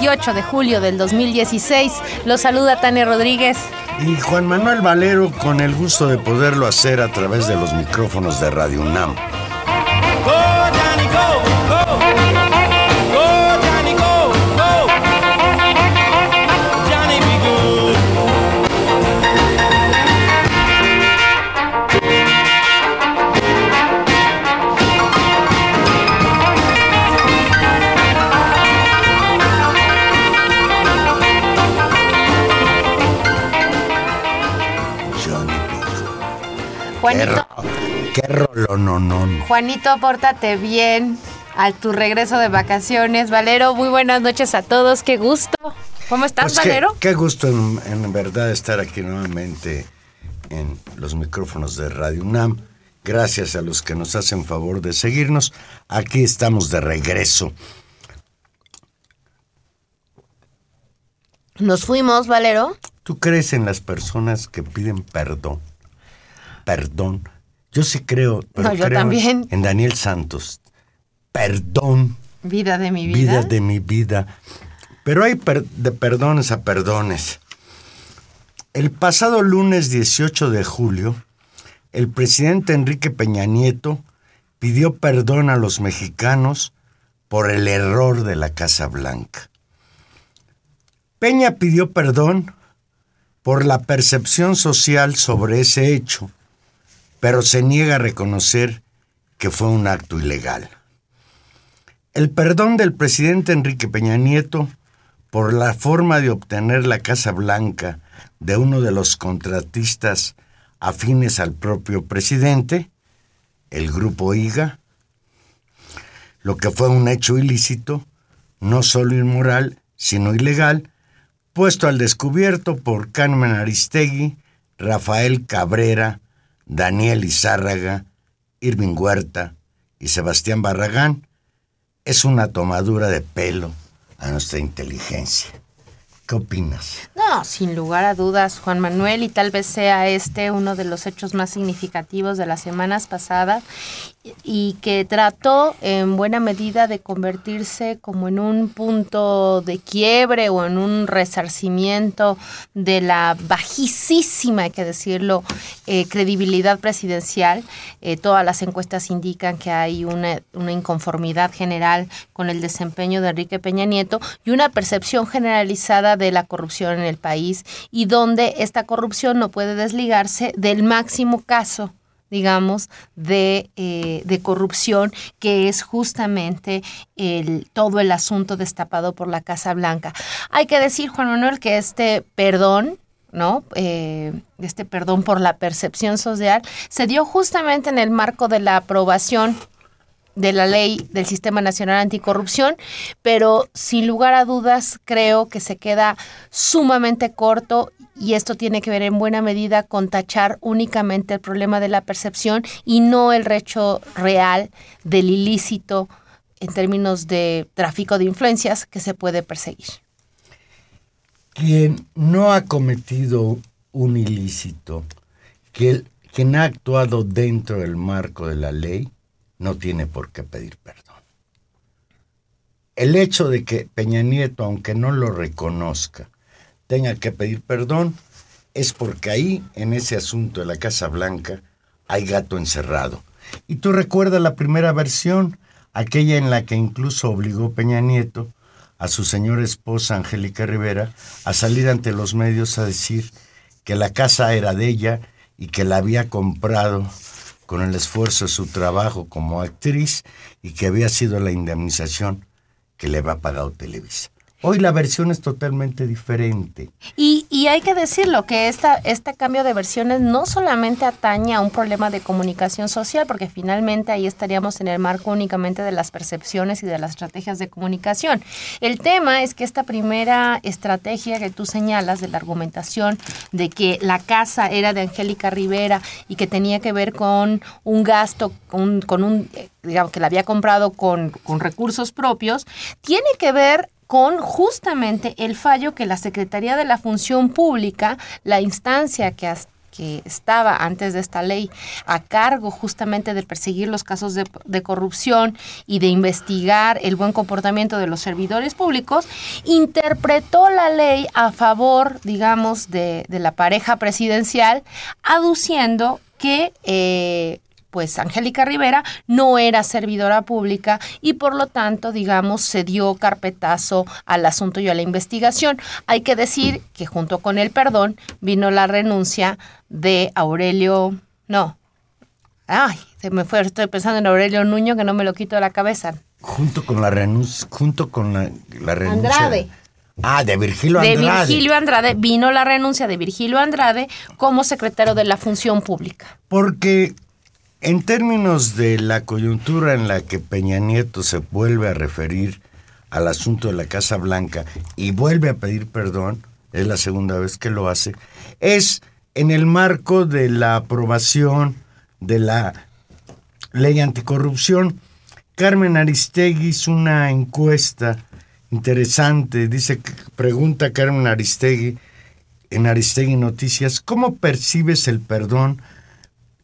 28 de julio del 2016. Los saluda Tania Rodríguez. Y Juan Manuel Valero con el gusto de poderlo hacer a través de los micrófonos de Radio UNAM. Qué, Juanito, ro- qué rolononón. Juanito, pórtate bien a tu regreso de vacaciones. Valero, muy buenas noches a todos, qué gusto. ¿Cómo estás, Pues qué, Valero? qué gusto en, en verdad estar aquí nuevamente en los micrófonos de Radio UNAM. Gracias a los que nos hacen favor de seguirnos. Aquí estamos de regreso. Nos fuimos, Valero. ¿Tú crees en las personas que piden perdón? Perdón. Yo sí creo, pero No, yo creo también. en Daniel Santos. Perdón, Vida de mi vida vida. de mi vida. Pero hay per- de perdones a perdones. El pasado lunes 18 de julio, el presidente Enrique Peña Nieto pidió perdón a los mexicanos por el error de la Casa Blanca. Peña pidió perdón por la percepción social sobre ese hecho, pero se niega a reconocer que fue un acto ilegal. El perdón del presidente Enrique Peña Nieto por la forma de obtener la Casa Blanca de uno de los contratistas afines al propio presidente, el grupo IGA, lo que fue un hecho ilícito, no solo inmoral, sino ilegal, puesto al descubierto por Carmen Aristegui, Rafael Cabrera, Daniel Izárraga, Irving Huerta y Sebastián Barragán, es una tomadura de pelo a nuestra inteligencia. ¿Qué opinas? No, sin lugar a dudas, Juan Manuel, y tal vez sea este uno de los hechos más significativos de las semanas pasadas y- que trató en buena medida de convertirse como en un punto de quiebre o en un resarcimiento de la bajísima, hay que decirlo, eh, credibilidad presidencial. Eh, todas las encuestas indican que hay una, una inconformidad general con el desempeño de Enrique Peña Nieto y una percepción generalizada de la corrupción en el país y donde esta corrupción no puede desligarse del máximo caso digamos, de, eh, de corrupción, que es justamente el, todo el asunto destapado por la Casa Blanca. Hay que decir, Juan Manuel, que este perdón, ¿no? Eh, este perdón por la percepción social se dio justamente en el marco de la aprobación de la ley del Sistema Nacional Anticorrupción, pero sin lugar a dudas creo que se queda sumamente corto y esto tiene que ver en buena medida con tachar únicamente el problema de la percepción y no el recho real del ilícito en términos de tráfico de influencias que se puede perseguir. Quien no ha cometido un ilícito, que quien ha actuado dentro del marco de la ley no tiene por qué pedir perdón. El hecho de que Peña Nieto, aunque no lo reconozca, tenga que pedir perdón es porque ahí, en ese asunto de la Casa Blanca, hay gato encerrado. Y tú recuerdas la primera versión, aquella en la que incluso obligó Peña Nieto a su señora esposa Angélica Rivera a salir ante los medios a decir que la casa era de ella y que la había comprado con el esfuerzo de su trabajo como actriz y que había sido la indemnización que le había pagado Televisa. Hoy la versión es totalmente diferente. Y, y hay que decirlo, que esta, este cambio de versiones no solamente atañe a un problema de comunicación social, porque finalmente ahí estaríamos en el marco únicamente de las percepciones y de las estrategias de comunicación. El tema es que esta primera estrategia que tú señalas de la argumentación de que la casa era de Angélica Rivera y que tenía que ver con un gasto, con, con un, eh, digamos, que la había comprado con, con recursos propios, tiene que ver con justamente el fallo que la Secretaría de la Función Pública, la instancia que, estaba antes de esta ley a cargo justamente de perseguir los casos de, corrupción y de investigar el buen comportamiento de los servidores públicos, interpretó la ley a favor, digamos, de, de la pareja presidencial, aduciendo que eh, pues Angélica Rivera no era servidora pública y por lo tanto, digamos, se dio carpetazo al asunto y a la investigación. Hay que decir que junto con el perdón vino la renuncia de Aurelio, no, ay, se me fue, estoy pensando en Aurelio Nuño que no me lo quito de la cabeza. Junto con la renuncia, junto con la, la renuncia. Andrade. Ah, de Virgilio De Andrade. Virgilio Andrade vino la renuncia de Virgilio Andrade como secretario de la Función Pública. Porque en términos de la coyuntura en la que Peña Nieto se vuelve a referir al asunto de la Casa Blanca y vuelve a pedir perdón, es la segunda vez que lo hace, es en el marco de la aprobación de la ley anticorrupción. Carmen Aristegui hizo una encuesta interesante, dice, pregunta Carmen Aristegui en Aristegui Noticias, ¿cómo percibes el perdón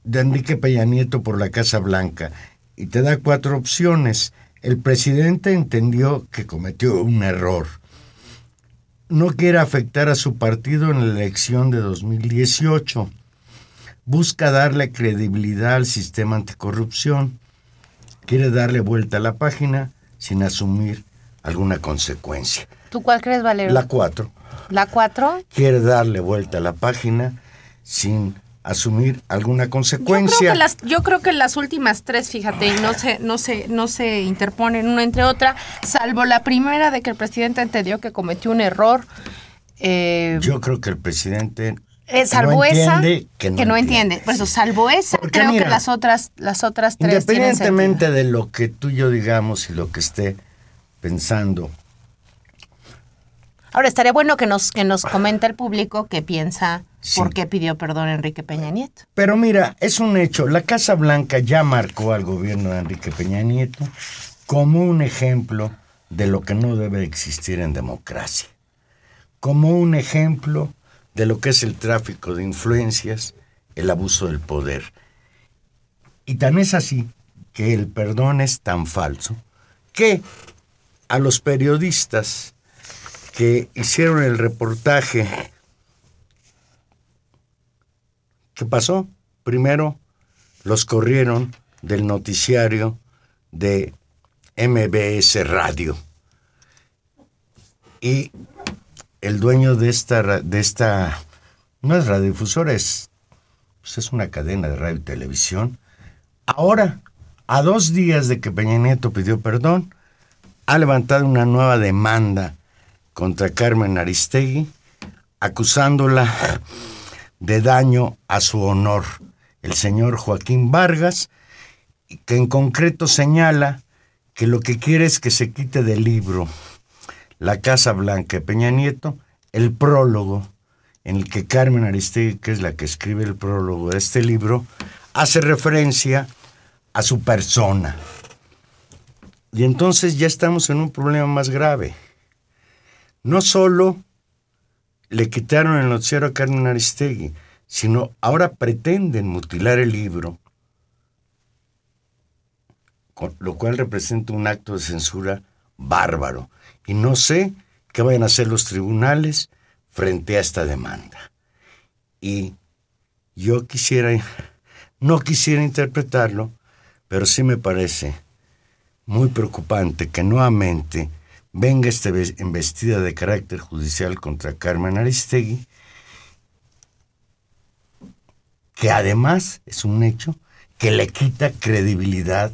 de Enrique Peña Nieto por la Casa Blanca? Y te da cuatro opciones. El presidente entendió que cometió un error. No quiere afectar a su partido en la elección de 2018. Busca darle credibilidad al sistema anticorrupción. Quiere darle vuelta a la página sin asumir alguna consecuencia. ¿Tú cuál crees, Valero? La cuatro ¿La cuatro? quiere darle vuelta a la página sin asumir alguna Yo creo, consecuencia. que las, yo creo que las últimas tres, fíjate, no se, no se, no se interponen una entre otra, salvo la primera de que el presidente entendió que cometió un error. eh, Yo creo que el presidente eh, salvo no esa, entiende que no, entiende. Por eso, salvo esa, Porque creo mira, que las otras, las otras tres Independientemente de lo que tú y yo digamos y lo que esté pensando, Ahora, estaría bueno que nos, que nos comente el público qué piensa, Sí. por qué pidió perdón Enrique Peña Nieto. pero mira, es un hecho, la Casa Blanca ya marcó al gobierno de Enrique Peña Nieto como un ejemplo de lo que no debe existir en democracia, como un ejemplo de lo que es el tráfico de influencias, el abuso del poder. Y tan es así que el perdón es tan falso que a los periodistas que hicieron el reportaje, ¿qué pasó? Primero los corrieron del noticiario de MBS Radio. Y el dueño de esta, de esta no es radiodifusora, es, pues es una cadena de radio y televisión. Ahora, a dos días de que Peña Nieto pidió perdón, ha levantado una nueva demanda contra Carmen Aristegui, acusándola de daño a su honor. El señor Joaquín Vargas, que en concreto señala que lo que quiere es que se quite del libro La Casa Blanca de Peña Nieto el prólogo en el que Carmen Aristegui, que es la que escribe el prólogo de este libro, hace referencia a su persona. Y entonces ya estamos en un problema más grave. No solo le quitaron el noticiero a Carmen Aristegui, sino ahora pretenden mutilar el libro, lo cual representa un acto de censura bárbaro. Y no sé qué vayan a hacer los tribunales frente a esta demanda. Y yo quisiera, no quisiera interpretarlo, pero sí me parece muy preocupante que nuevamente venga esta embestida de carácter judicial contra Carmen Aristegui, que además es un hecho que le quita credibilidad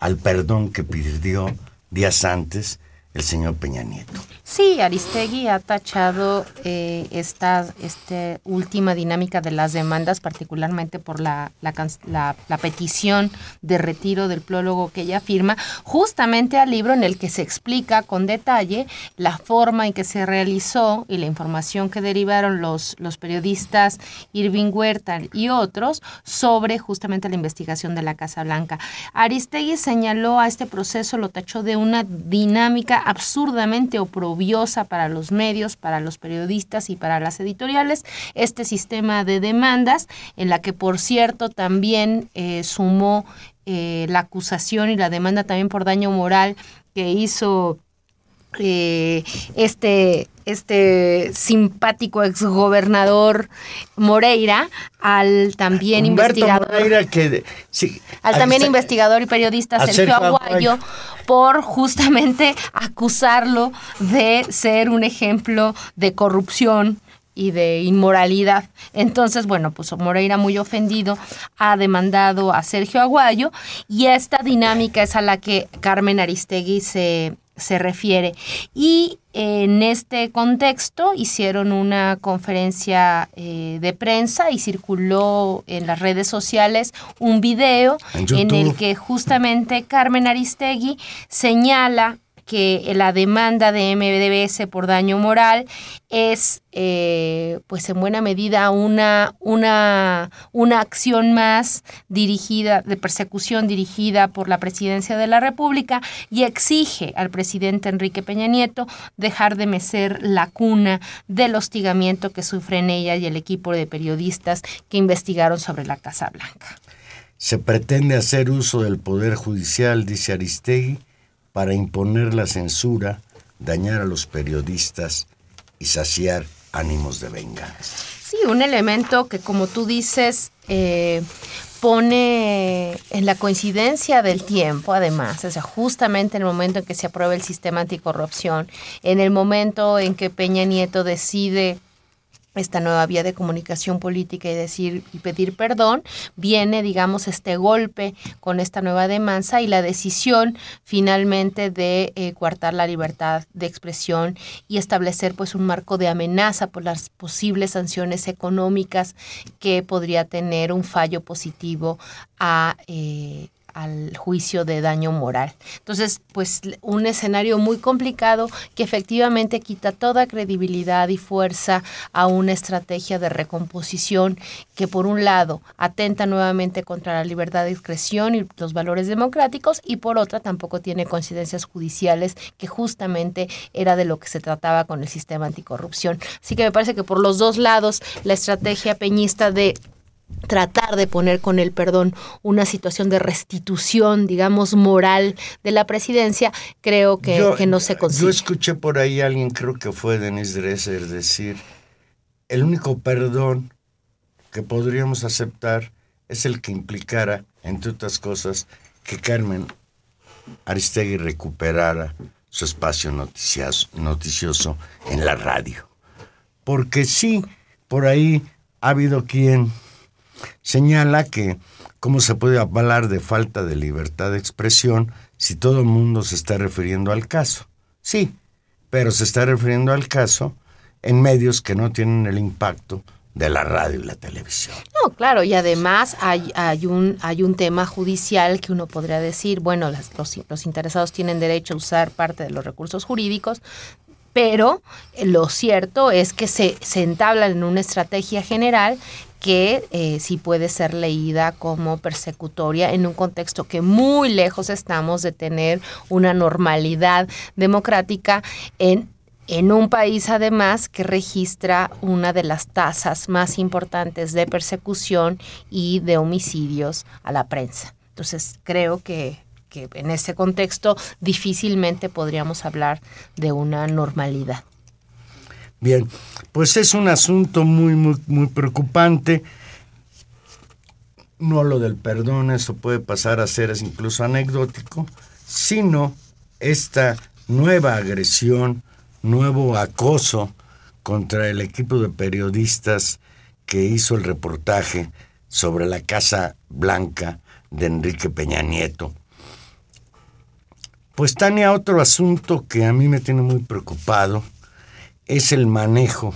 al perdón que pidió días antes el señor Peña Nieto. Sí, Aristegui ha tachado eh, esta este última dinámica de las demandas, particularmente por la, la, la petición de retiro del prólogo que ella firma, justamente al libro en el que se explica con detalle la forma en que se realizó y la información que derivaron los, los periodistas Irving Huerta y otros sobre justamente la investigación de la Casa Blanca. Aristegui señaló a este proceso, lo tachó de una dinámica absurdamente oprobiosa para los medios, para los periodistas y para las editoriales, este sistema de demandas, en la que por cierto también eh, sumó eh, la acusación y la demanda también por daño moral que hizo eh, este, este simpático exgobernador Moreira al también Humberto investigador Moreira que sí, al también investigador y periodista Sergio Aguayo. por justamente acusarlo de ser un ejemplo de corrupción y de inmoralidad. Entonces, bueno, pues Moreira muy ofendido ha demandado a Sergio Aguayo y esta dinámica es a la que Carmen Aristegui se, se refiere. Y en este contexto hicieron una conferencia eh, de prensa y circuló en las redes sociales un video En en el que justamente Carmen Aristegui señala que la demanda de MBDS por daño moral es, eh, pues en buena medida, una, una, una acción más dirigida, de persecución dirigida por la presidencia de la República y exige al presidente Enrique Peña Nieto dejar de mecer la cuna del hostigamiento que sufren ella y el equipo de periodistas que investigaron sobre la Casa Blanca. Se pretende hacer uso del poder judicial, dice Aristegui, para imponer la censura, dañar a los periodistas y saciar ánimos de venganza. Sí, un elemento que como tú dices eh, pone en la coincidencia del tiempo, además, o sea, justamente en el momento en que se aprueba el sistema anticorrupción, en el momento en que Peña Nieto decide esta nueva vía de comunicación política y decir y pedir perdón, viene, digamos, este golpe con esta nueva demanda y la decisión finalmente de eh, coartar la libertad de expresión y establecer pues un marco de amenaza por las posibles sanciones económicas que podría tener un fallo positivo a eh, al juicio de daño moral. Entonces, pues un escenario muy complicado que efectivamente quita toda credibilidad y fuerza a una estrategia de recomposición que por un lado atenta nuevamente contra la libertad de expresión y los valores democráticos y por otra tampoco tiene coincidencias judiciales que justamente era de lo que se trataba con el sistema anticorrupción. Así que me parece que por los dos lados la estrategia peñista de tratar de poner con el perdón una situación de restitución, digamos, moral de la presidencia, creo que, Yo- que no se consigue. Yo escuché por ahí a alguien, creo que fue Denise Dresser, decir, el único perdón que podríamos aceptar es el que implicara, entre otras cosas, que Carmen Aristegui recuperara su espacio noticioso en la radio. Porque sí, por ahí ha habido quien señala que cómo se puede hablar de falta de libertad de expresión si todo el mundo se está refiriendo al caso. Sí, pero se está refiriendo al caso en medios que no tienen el impacto de la radio y la televisión. No, claro, y además hay, hay, un, hay un tema judicial que uno podría decir, bueno, las- los, los interesados tienen derecho a usar parte de los recursos jurídicos, pero eh, lo cierto es que se, se entablan en una estrategia general que eh, sí puede ser leída como persecutoria en un contexto que muy lejos estamos de tener una normalidad democrática en en un país además que registra una de las tasas más importantes de persecución y de homicidios a la prensa. Entonces creo que, que en ese contexto difícilmente podríamos hablar de una normalidad. Bien, pues es un asunto muy, muy, muy preocupante. No lo del perdón, eso puede pasar a ser incluso anecdótico, sino esta nueva agresión, nuevo acoso contra el equipo de periodistas que hizo el reportaje sobre la Casa Blanca de Enrique Peña Nieto. Pues Tania, otro asunto que a mí me tiene muy preocupado es el manejo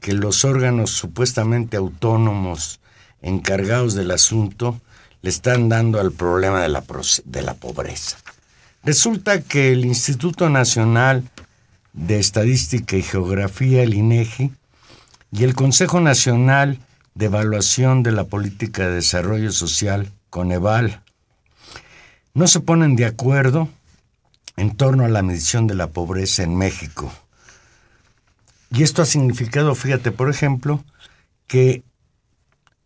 que los órganos supuestamente autónomos encargados del asunto le están dando al problema de la, de la pobreza. Resulta que el Instituto Nacional de Estadística y Geografía, el INEGI, y el Consejo Nacional de Evaluación de la Política de Desarrollo Social, CONEVAL, no se ponen de acuerdo en torno a la medición de la pobreza en México. Y esto ha significado, fíjate, por ejemplo, que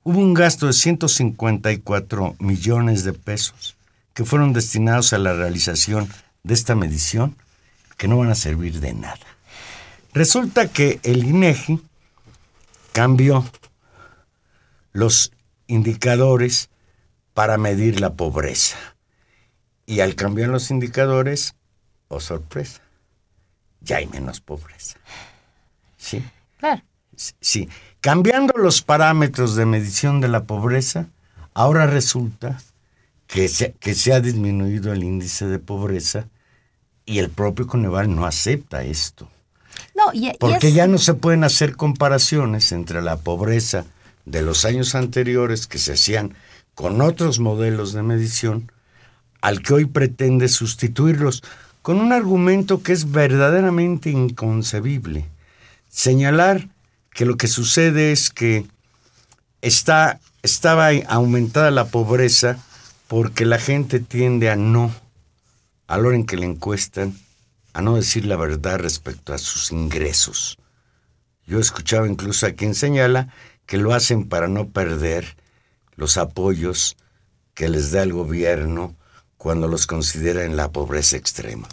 hubo un gasto de 154 millones de pesos que fueron destinados a la realización de esta medición que no van a servir de nada. Resulta que el INEGI cambió los indicadores para medir la pobreza. Y al cambiar los indicadores, oh sorpresa, ya hay menos pobreza. ¿Sí? Claro. Sí. Cambiando los parámetros de medición de la pobreza, ahora resulta que se, que se ha disminuido el índice de pobreza y el propio Coneval no acepta esto. No, y, y Porque es- ya no se pueden hacer comparaciones entre la pobreza de los años anteriores que se hacían con otros modelos de medición al que hoy pretende sustituirlos con un argumento que es verdaderamente inconcebible. Señalar que lo que sucede es que está, estaba aumentada la pobreza porque la gente tiende a no, a la hora en que le encuestan, a no decir la verdad respecto a sus ingresos. Yo he escuchado incluso a quien señala que lo hacen para no perder los apoyos que les da el gobierno cuando los considera en la pobreza extrema.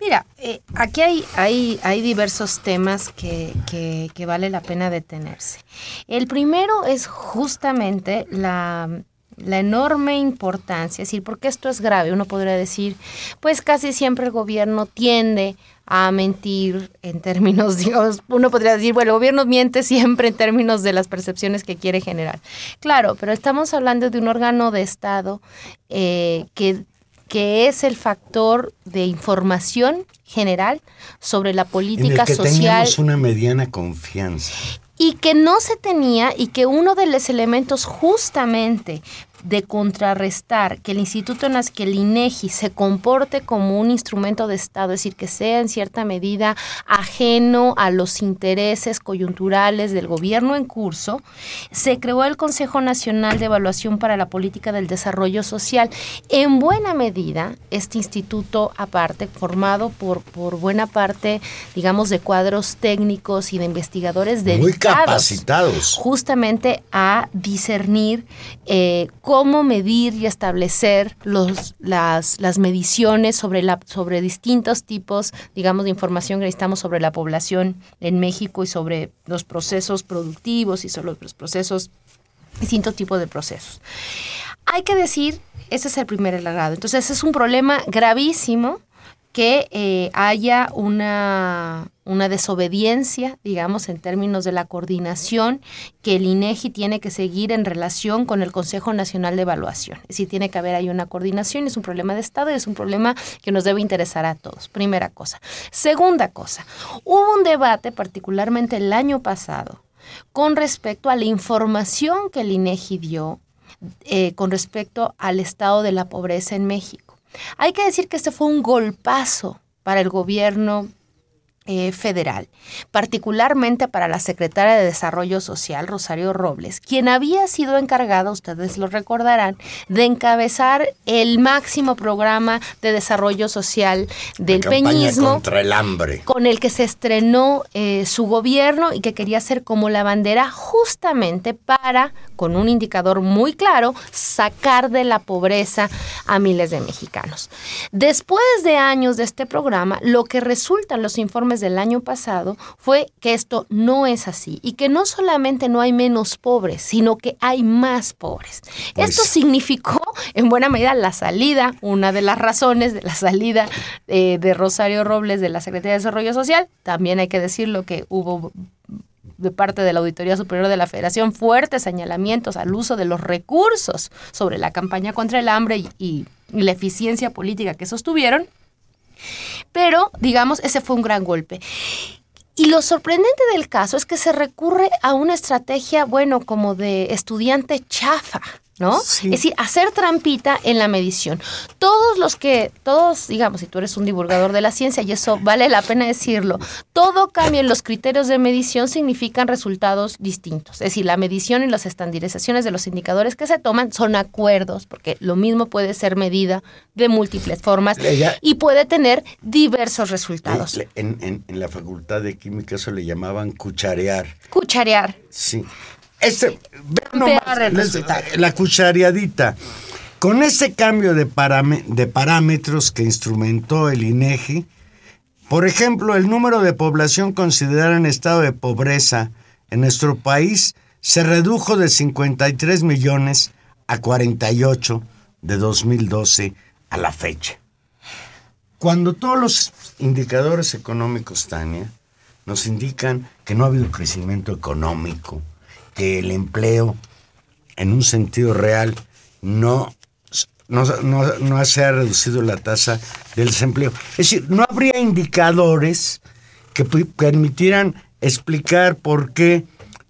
Mira, eh, aquí hay, hay, hay diversos temas que, que- que vale la pena detenerse. El primero es justamente la, la enorme importancia, es decir, porque esto es grave, uno podría decir, pues casi siempre el gobierno tiende a mentir en términos, digamos, uno podría decir, bueno, el gobierno miente siempre en términos de las percepciones que quiere generar. Claro, pero estamos hablando de un órgano de Estado eh, que que es el factor de información general sobre la En el política que social teníamos una mediana confianza. y que no se tenía y que uno de los elementos justamente de contrarrestar que el Instituto Nas- que el INEGI se comporte como un instrumento de Estado, es decir, que sea en cierta medida ajeno a los intereses coyunturales del gobierno en curso, se creó el Consejo Nacional de Evaluación para la Política del Desarrollo Social. En buena medida, este instituto aparte, formado por, por buena parte, digamos, de cuadros técnicos y de investigadores Muy dedicados capacitados. justamente a discernir eh, cómo medir y establecer los, las, las mediciones sobre, la, sobre distintos tipos, digamos, de información que necesitamos sobre la población en México y sobre los procesos productivos y sobre los procesos, distintos tipos de procesos. Hay que decir, ese es el primer grado. Entonces, es un problema gravísimo que eh, haya una, una desobediencia, digamos, en términos de la coordinación que el INEGI tiene que seguir en relación con el Consejo Nacional de Evaluación. Decir, tiene que haber ahí una coordinación, es un problema de Estado y es un problema que nos debe interesar a todos. Primera cosa. Segunda cosa, hubo un debate, particularmente el año pasado, con respecto a la información que el INEGI dio eh, con respecto al estado de la pobreza en México. Hay que decir que este fue un golpazo para el gobierno eh, federal, particularmente para la secretaria de Desarrollo Social, Rosario Robles, quien había sido encargada, ustedes lo recordarán, de encabezar el máximo programa de desarrollo social del La peñismo contra el hambre. con el que se estrenó eh, su gobierno y que quería ser como la bandera justamente para, con un indicador muy claro, sacar de la pobreza a miles de mexicanos. Después de años de este programa, lo que resultan los informes del año pasado fue que esto no es así y que no solamente no hay menos pobres, sino que hay más pobres. Pues- Esto significó en buena medida la salida, una de las razones de la salida eh, de Rosario Robles de la Secretaría de Desarrollo Social. También hay que decirlo que hubo de parte de la Auditoría Superior de la Federación fuertes señalamientos al uso de los recursos sobre la campaña contra el hambre y, y- y la eficiencia política que sostuvieron. Pero, digamos, ese fue un gran golpe. Y lo sorprendente del caso es que se recurre a una estrategia, bueno, como de estudiante chafa, ¿no? Sí. Es decir, hacer trampita en la medición. Todos los que, todos, digamos, si tú eres un divulgador de la ciencia, y eso vale la pena decirlo, todo cambio en los criterios de medición significan resultados distintos. Es decir, la medición y las estandarizaciones de los indicadores que se toman son acuerdos, porque lo mismo puede ser medida de múltiples formas y puede tener diversos resultados. En, en- en la facultad de química eso le llamaban cucharear. Cucharear. Sí. Este, vean nomás, les- resultado. la cuchareadita. Con ese cambio de, de parámetros que instrumentó el INEGI, por ejemplo, el número de población considerada en estado de pobreza en nuestro país se redujo de 53 millones a 48 de 2012 a la fecha. Cuando todos los indicadores económicos, Tania, nos indican que no ha habido crecimiento económico, el empleo, en un sentido real, no, no, no- no se ha reducido la tasa del desempleo. Es decir, no habría indicadores que permitieran explicar por qué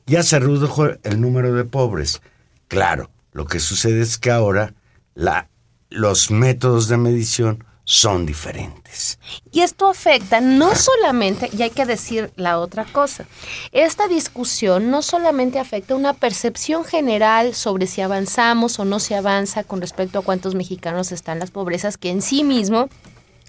ya se redujo el número de pobres. Claro, lo que sucede es que ahora la, los métodos de medición son diferentes. Y esto afecta no solamente, y hay que decir la otra cosa, esta discusión no solamente afecta una percepción general sobre si avanzamos o no se avanza con respecto a cuántos mexicanos están en las pobrezas, que en sí mismo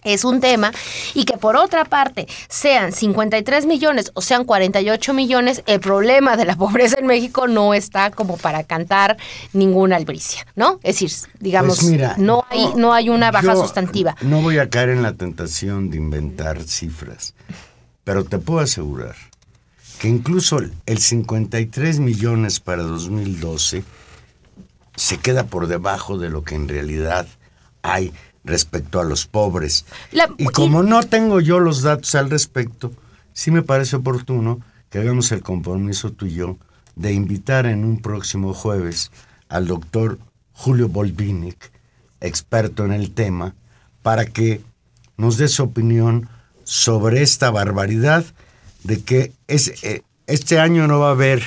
es un tema y que por otra parte sean 53 millones o sean 48 millones, el problema de la pobreza en México no está como para cantar ninguna albricia, ¿no? Es decir, digamos, Pues mira, no hay no hay una baja yo sustantiva. No voy a caer en la tentación de inventar cifras, pero te puedo asegurar que incluso el 53 millones para 2012 se queda por debajo de lo que en realidad hay respecto a los pobres. La- y como no tengo yo los datos al respecto, sí me parece oportuno que hagamos el compromiso tú y yo de invitar en un próximo jueves al doctor Julio Bolvinic, experto en el tema, para que nos dé su opinión sobre esta barbaridad de que es, eh, este año no va a haber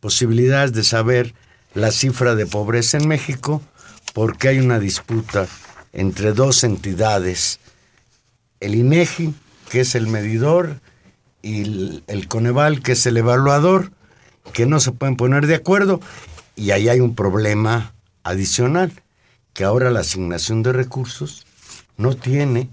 posibilidades de saber la cifra de pobreza en México porque hay una disputa entre dos entidades, el INEGI, que es el medidor, y el, Coneval, que es el evaluador, que no se pueden poner de acuerdo, y ahí hay un problema adicional, que ahora la asignación de recursos no tiene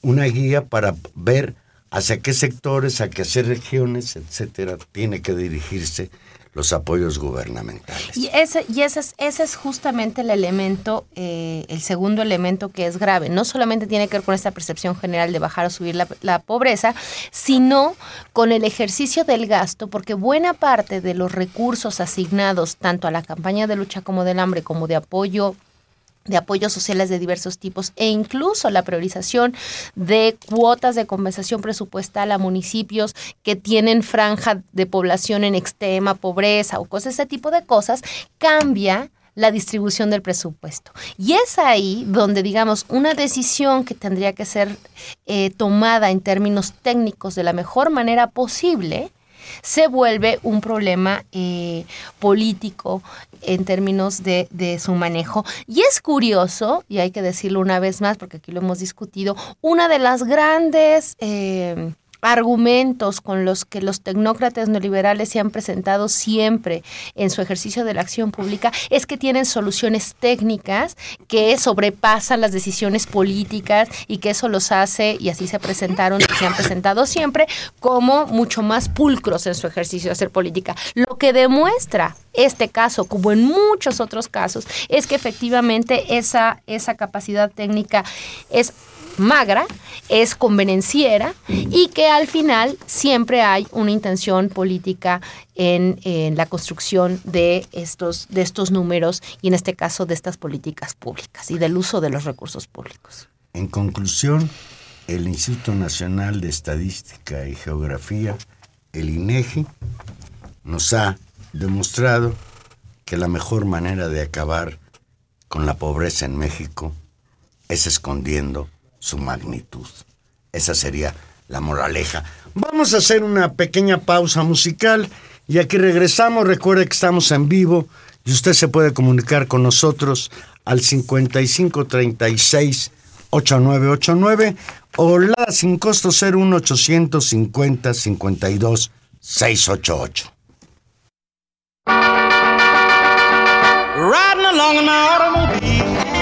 una guía para ver hacia qué sectores, a qué regiones, etcétera, tiene que dirigirse los apoyos gubernamentales. Y ese, y ese es, ese es justamente el elemento, eh, el segundo elemento que es grave. No solamente tiene que ver con esta percepción general de bajar o subir la, la pobreza, sino con el ejercicio del gasto, porque buena parte de los recursos asignados tanto a la campaña de lucha como del hambre, como de apoyo de apoyos sociales de diversos tipos e incluso la priorización de cuotas de compensación presupuestal a municipios que tienen franja de población en extrema pobreza o cosas, ese tipo de cosas, cambia la distribución del presupuesto. Y es ahí donde, digamos, una decisión que tendría que ser eh, tomada en términos técnicos de la mejor manera posible, se vuelve un problema eh, político en términos de, de su manejo. Y es curioso, y hay que decirlo una vez más, porque aquí lo hemos discutido, una de las grandes... eh, argumentos con los que los tecnócratas neoliberales se han presentado siempre en su ejercicio de la acción pública es que tienen soluciones técnicas que sobrepasan las decisiones políticas y que eso los hace, y así se presentaron y se han presentado siempre, como mucho más pulcros en su ejercicio de hacer política. Lo que demuestra este caso, como en muchos otros casos, es que efectivamente esa, esa capacidad técnica es magra, es convenenciera y que al final siempre hay una intención política en, en la construcción de estos, de estos números y en este caso de estas políticas públicas y del uso de los recursos públicos. En conclusión, el Instituto Nacional de Estadística y Geografía, el INEGI, nos ha demostrado que la mejor manera de acabar con la pobreza en México es escondiendo su magnitud. Esa sería la moraleja. Vamos a hacer una pequeña pausa musical y aquí regresamos. Recuerde que estamos en vivo y usted se puede comunicar con nosotros al 5536 8989 o la sin costo 01850 52 688. Riding along in my automobile.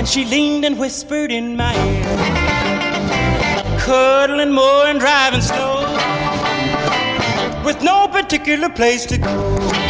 And she leaned and whispered in my ear. Cuddling more and driving slow. With no particular place to go.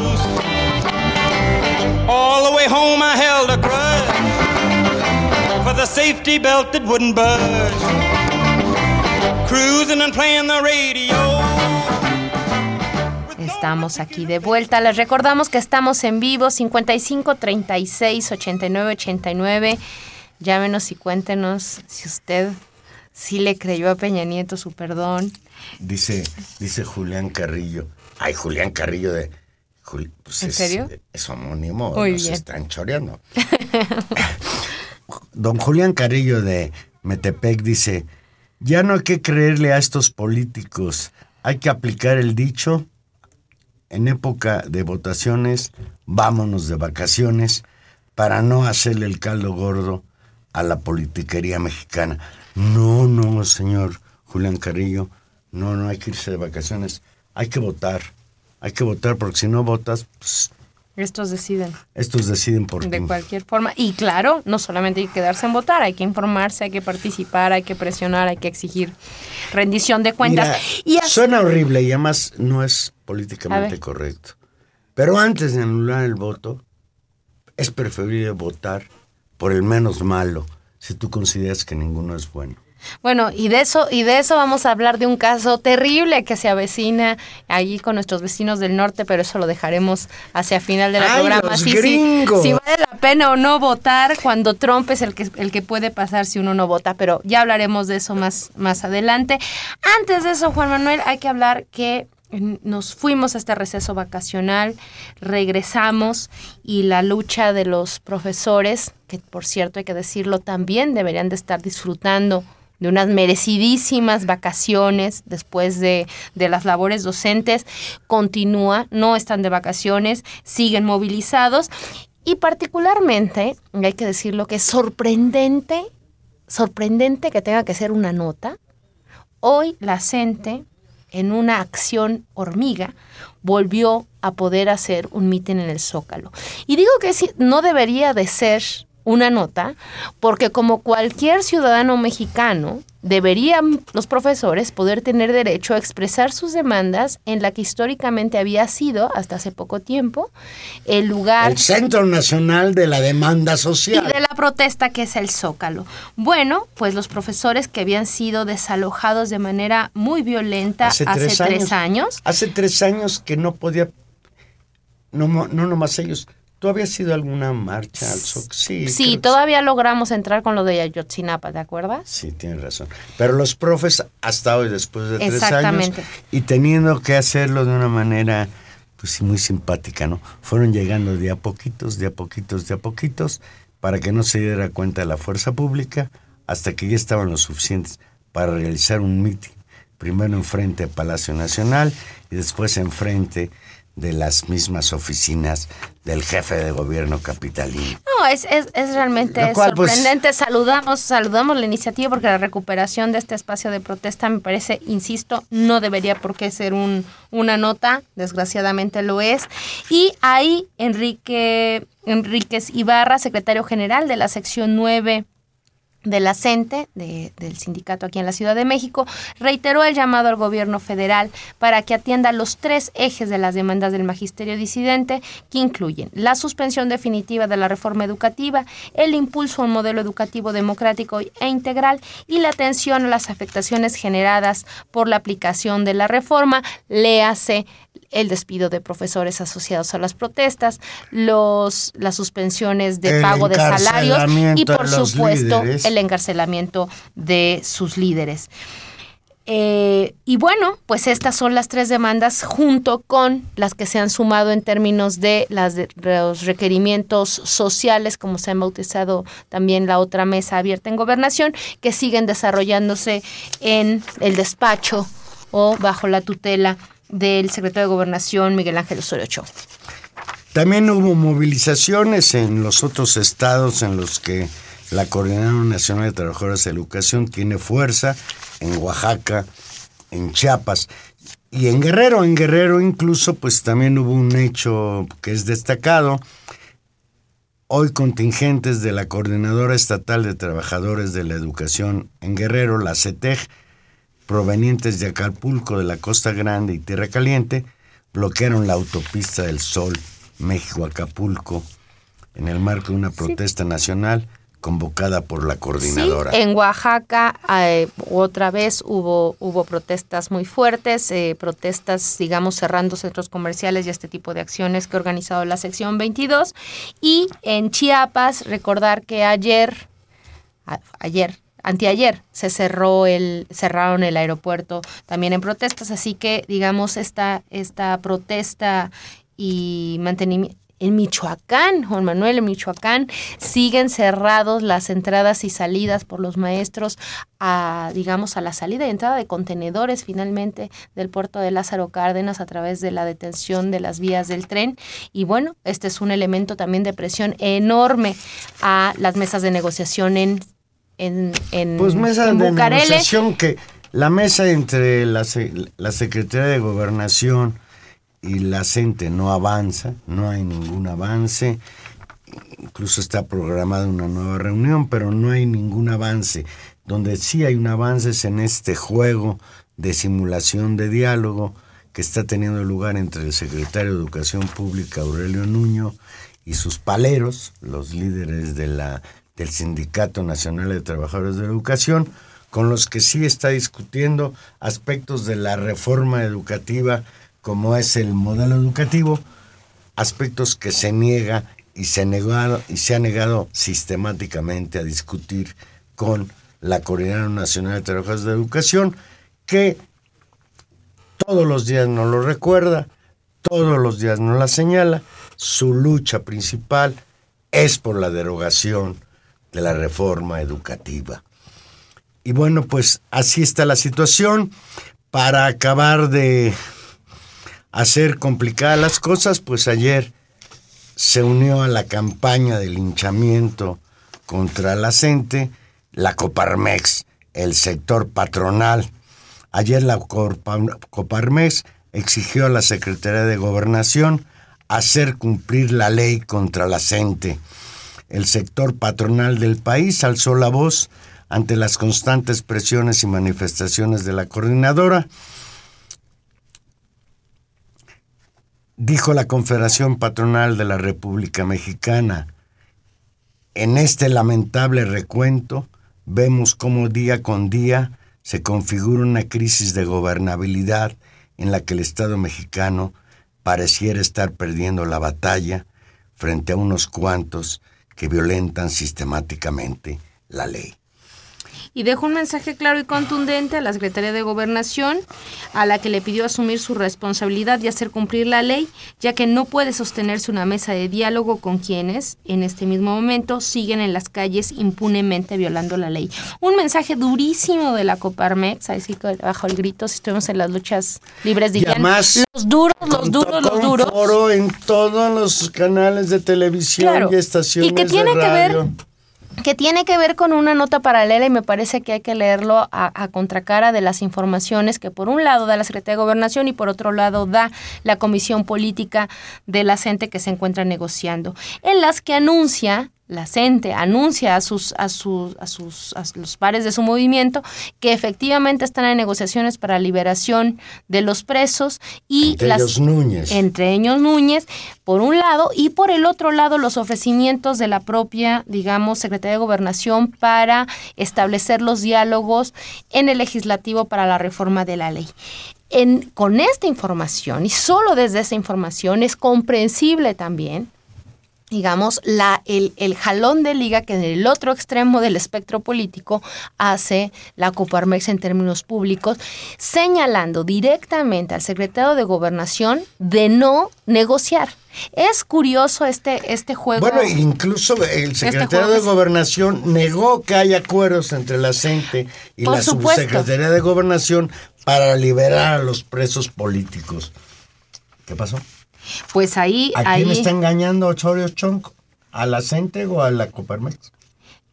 way home I held a grudge for the safety belt that wouldn't budge. Cruising and playing the radio. Estamos aquí de vuelta. Les recordamos que estamos en vivo 55 36 89 89. Llámenos y cuéntenos si usted sí le creyó a Peña Nieto su perdón. Dice, dice Julián Carrillo. Ay, Julián Carrillo de. Juli- pues ¿En es, serio? Es homónimo, Muy nos bien. están choreando. Don Julián Carrillo de Metepec dice: Ya no hay que creerle a estos políticos, hay que aplicar el dicho. En época de votaciones, vámonos de vacaciones para no hacerle el caldo gordo a la politiquería mexicana. No, no, señor Julián Carrillo, no, no hay que irse de vacaciones, hay que votar, hay que votar porque si no votas, pues Estos deciden estos deciden por de cualquier forma. Y claro, no solamente hay que quedarse en votar, hay que informarse, hay que participar, hay que presionar, hay que exigir rendición de cuentas. Mira, y así- suena horrible y además no es políticamente correcto. Pero antes de anular el voto, es preferible votar por el menos malo si tú consideras que ninguno es bueno. Bueno, y de eso, y de eso vamos a hablar de un caso terrible que se avecina allí con nuestros vecinos del norte, pero eso lo dejaremos hacia final del ¡Ay, programa. Sí, sí, si vale la pena o no votar cuando Trump es el que, el que puede pasar si uno no vota, pero ya hablaremos de eso más, más adelante. Antes de eso, Juan Manuel, hay que hablar que nos fuimos a este receso vacacional, regresamos y la lucha de los profesores, que por cierto hay que decirlo, también deberían de estar disfrutando de unas merecidísimas vacaciones después de, de, las labores docentes, continúa, no están de vacaciones, siguen movilizados y particularmente, hay que decirlo, que es sorprendente, sorprendente que tenga que ser una nota. Hoy la CENTE en una acción hormiga, volvió a poder hacer un mitin en el Zócalo. Y digo que no debería de ser una nota, porque como cualquier ciudadano mexicano, deberían los profesores poder tener derecho a expresar sus demandas en la que históricamente había sido, hasta hace poco tiempo, el lugar... El Centro Nacional de la Demanda Social. Y de la protesta que es el Zócalo. Bueno, pues los profesores que habían sido desalojados de manera muy violenta hace, tres, años, Hace tres años que no podía... No, no nomás ellos, ¿Tú habías ido a alguna marcha al Sí, sí todavía logramos entrar con lo de Ayotzinapa, ¿te acuerdas? Sí, tienes razón. Pero los profes, hasta hoy, después de tres años, y teniendo que hacerlo de una manera, pues sí, muy simpática, ¿no? Fueron llegando de a poquitos, de a poquitos, de a poquitos, para que no se diera cuenta de la fuerza pública, hasta que ya estaban los suficientes para realizar un mitin. Primero enfrente al Palacio Nacional y después enfrente de las mismas oficinas del jefe de gobierno capitalino. No, es, es, es realmente pues, sorprendente. saludamos, saludamos la iniciativa porque la recuperación de este espacio de protesta me parece, insisto, no debería por qué ser un, una nota, desgraciadamente lo es. Y ahí Enrique Enríquez Ibarra, secretario general de la sección 9 de la CENTE, del sindicato aquí en la Ciudad de México, reiteró el llamado al gobierno federal para que atienda los tres ejes de las demandas del magisterio disidente, que incluyen la suspensión definitiva de la reforma educativa, el impulso a un modelo educativo democrático e integral y la atención a las afectaciones generadas por la aplicación de la reforma, léase el despido de profesores asociados a las protestas, los, las suspensiones de pago de salarios y por supuesto el encarcelamiento de sus líderes. Eh, y bueno, pues estas son las tres demandas junto con las que se han sumado en términos de, las los requerimientos sociales, como se ha bautizado también la otra mesa abierta en gobernación, que siguen desarrollándose en el despacho o bajo la tutela del secretario de Gobernación Miguel Ángel Osorio Chong. También hubo movilizaciones en los otros estados en los que la Coordinadora Nacional de Trabajadores de Educación tiene fuerza, en Oaxaca, en Chiapas y en Guerrero. En Guerrero incluso pues también hubo un hecho que es destacado. Hoy contingentes de la Coordinadora Estatal de Trabajadores de la Educación en Guerrero, la CETEG, provenientes de Acapulco, de la Costa Grande y Tierra Caliente, bloquearon la autopista del Sol, México-Acapulco, en el marco de una protesta nacional convocada por la coordinadora. En Oaxaca eh, otra vez hubo, hubo protestas muy fuertes, eh, protestas, digamos, cerrando centros comerciales y este tipo de acciones que ha organizado la sección 22. Y en Chiapas, recordar que ayer, ayer, anteayer se cerró el cerraron el aeropuerto también en protestas así que digamos esta esta protesta y mantenimiento en Michoacán, Juan Manuel, en Michoacán, siguen cerrados las entradas y salidas por los maestros a, digamos, a la salida y entrada de contenedores finalmente del puerto de Lázaro Cárdenas a través de la detención de las vías del tren. Y bueno, este es un elemento también de presión enorme a las mesas de negociación en en, en, pues mesa de negociación que la mesa entre la, la Secretaría de Gobernación y la CENTE no avanza, no hay ningún avance, incluso está programada una nueva reunión, pero no hay ningún avance. Donde sí hay un avance es en este juego de simulación de diálogo que está teniendo lugar entre el secretario de Educación Pública Aurelio Nuño y sus paleros, los líderes de la del Sindicato Nacional de Trabajadores de la Educación, con los que sí está discutiendo aspectos de la reforma educativa, como es el modelo educativo, aspectos que se niega y se, negado, y se ha negado sistemáticamente a discutir con la Coordinadora Nacional de Trabajadores de Educación, que todos los días nos lo recuerda, todos los días nos la señala. Su lucha principal es por la derogación de la reforma educativa. Y bueno, pues así está la situación. Para acabar de hacer complicadas las cosas, pues ayer se unió a la campaña de linchamiento contra la CENTE, la Coparmex, el sector patronal. Ayer la Coparmex exigió a la Secretaría de Gobernación hacer cumplir la ley contra la CENTE. El sector patronal del país alzó la voz ante las constantes presiones y manifestaciones de la coordinadora. Dijo la Confederación Patronal de la República Mexicana, en este lamentable recuento vemos cómo día con día se configura una crisis de gobernabilidad en la que el Estado mexicano pareciera estar perdiendo la batalla frente a unos cuantos que violentan sistemáticamente la ley. Y dejó un mensaje claro y contundente a la Secretaría de Gobernación, a la que le pidió asumir su responsabilidad y hacer cumplir la ley, ya que no puede sostenerse una mesa de diálogo con quienes, en este mismo momento, siguen en las calles impunemente violando la ley. Un mensaje durísimo de la Coparmex, así que bajo el grito, si estuvimos en las luchas libres, dirían, además, los duros, los duros, los duros. foro en todos los canales de televisión Claro. y estaciones Y que tiene de que ver radio. Que tiene que ver con una nota paralela y me parece que hay que leerlo a, a contracara de las informaciones que por un lado da la Secretaría de Gobernación y por otro lado da la Comisión Política de la CENTE que se encuentra negociando, en las que anuncia la CENTE anuncia a sus a sus a sus a los pares de su movimiento que efectivamente están en negociaciones para liberación de los presos y Entre las ellos Núñez. entre ellos Núñez, por un lado, y por el otro lado los ofrecimientos de la propia, digamos, Secretaría de Gobernación para establecer los diálogos en el legislativo para la reforma de la ley. En, con esta información, y solo desde esa información, es comprensible también digamos, la, el, el jalón de liga que en el otro extremo del espectro político hace la Coparmex en términos públicos, señalando directamente al secretario de Gobernación de no negociar. Es curioso este, este juego. Bueno, incluso el secretario juego de Gobernación negó que haya acuerdos entre la CENTE y Por la supuesto. subsecretaría de Gobernación para liberar a los presos políticos. ¿Qué pasó? Pues ahí, ¿A ahí quién está engañando Osorio Chong? ¿A la CENTE o a la Coparmex?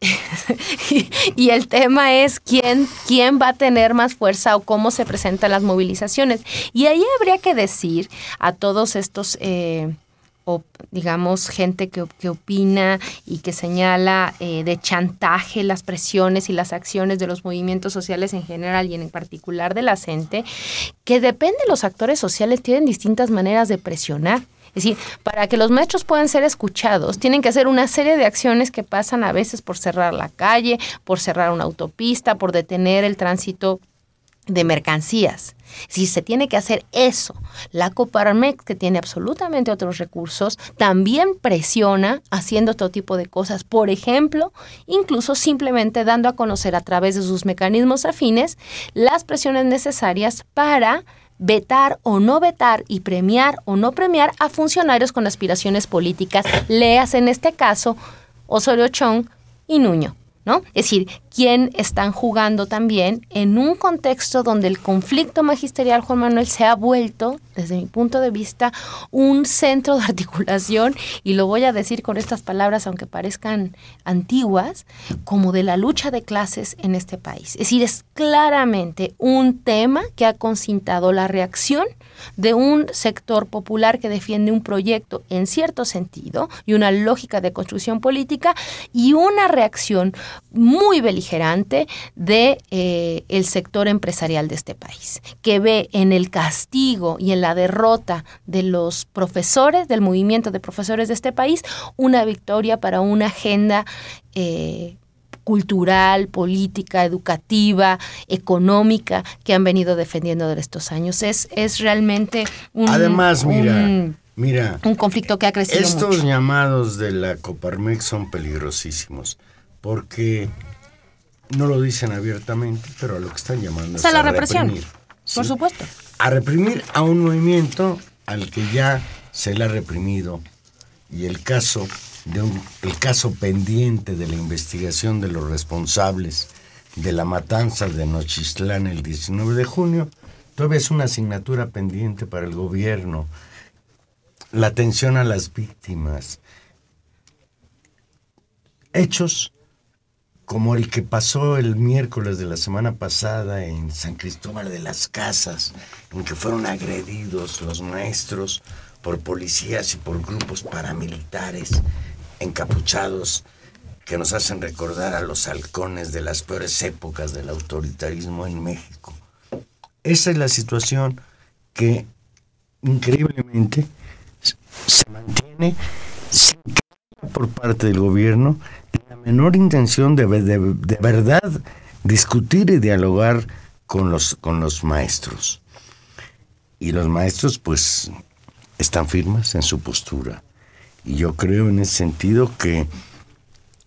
y el tema es quién, quién va a tener más fuerza o cómo se presentan las movilizaciones. Y ahí habría que decir a todos estos, eh, o, digamos, gente que, que opina y que señala eh, de chantaje las presiones y las acciones de los movimientos sociales en general y en particular de la gente, que depende, los actores sociales tienen distintas maneras de presionar. Es decir, para que los maestros puedan ser escuchados, tienen que hacer una serie de acciones que pasan a veces por cerrar la calle, por cerrar una autopista, por detener el tránsito de mercancías. Si se tiene que hacer eso, la Coparmex, que tiene absolutamente otros recursos, también presiona haciendo todo tipo de cosas. Por ejemplo, incluso simplemente dando a conocer a través de sus mecanismos afines las presiones necesarias para vetar o no vetar y premiar o no premiar a funcionarios con aspiraciones políticas, leas en este caso Osorio Chong y Nuño. ¿No? Es decir, quién están jugando también en un contexto donde el conflicto magisterial, Juan Manuel, se ha vuelto, desde mi punto de vista, un centro de articulación, y lo voy a decir con estas palabras, aunque parezcan antiguas, como de la lucha de clases en este país. Es decir, es claramente un tema que ha concintado la reacción de un sector popular que defiende un proyecto en cierto sentido y una lógica de construcción política y una reacción muy beligerante de eh, el sector empresarial de este país, que ve en el castigo y en la derrota de los profesores, del movimiento de profesores de este país, una victoria para una agenda eh, cultural, política, educativa, económica que han venido defendiendo de estos años. Es, es realmente un, Además, mira, un, mira, un conflicto que ha crecido estos mucho. llamados de la Coparmex son peligrosísimos porque no lo dicen abiertamente, pero a lo que están llamando O sea, es la a represión, reprimir, por supuesto. a reprimir a un movimiento al que ya se le ha reprimido y el caso de un, el caso pendiente de la investigación de los responsables de la matanza de Nochistlán el 19 de junio todavía es una asignatura pendiente para el gobierno. La atención a las víctimas. Hechos como el que pasó el miércoles de la semana pasada en San Cristóbal de las Casas, en que fueron agredidos los maestros por policías y por grupos paramilitares encapuchados que nos hacen recordar a los halcones de las peores épocas del autoritarismo en México. Esa es la situación que increíblemente se mantiene sin por parte del gobierno la menor intención de, de, de verdad discutir y dialogar con los, con los maestros. Y los maestros pues están firmes en su postura. Y yo creo en ese sentido que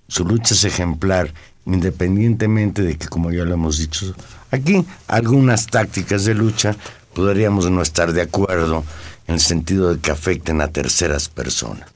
su lucha es ejemplar, independientemente de que, como ya lo hemos dicho, aquí algunas tácticas de lucha podríamos no estar de acuerdo en el sentido de que afecten a terceras personas.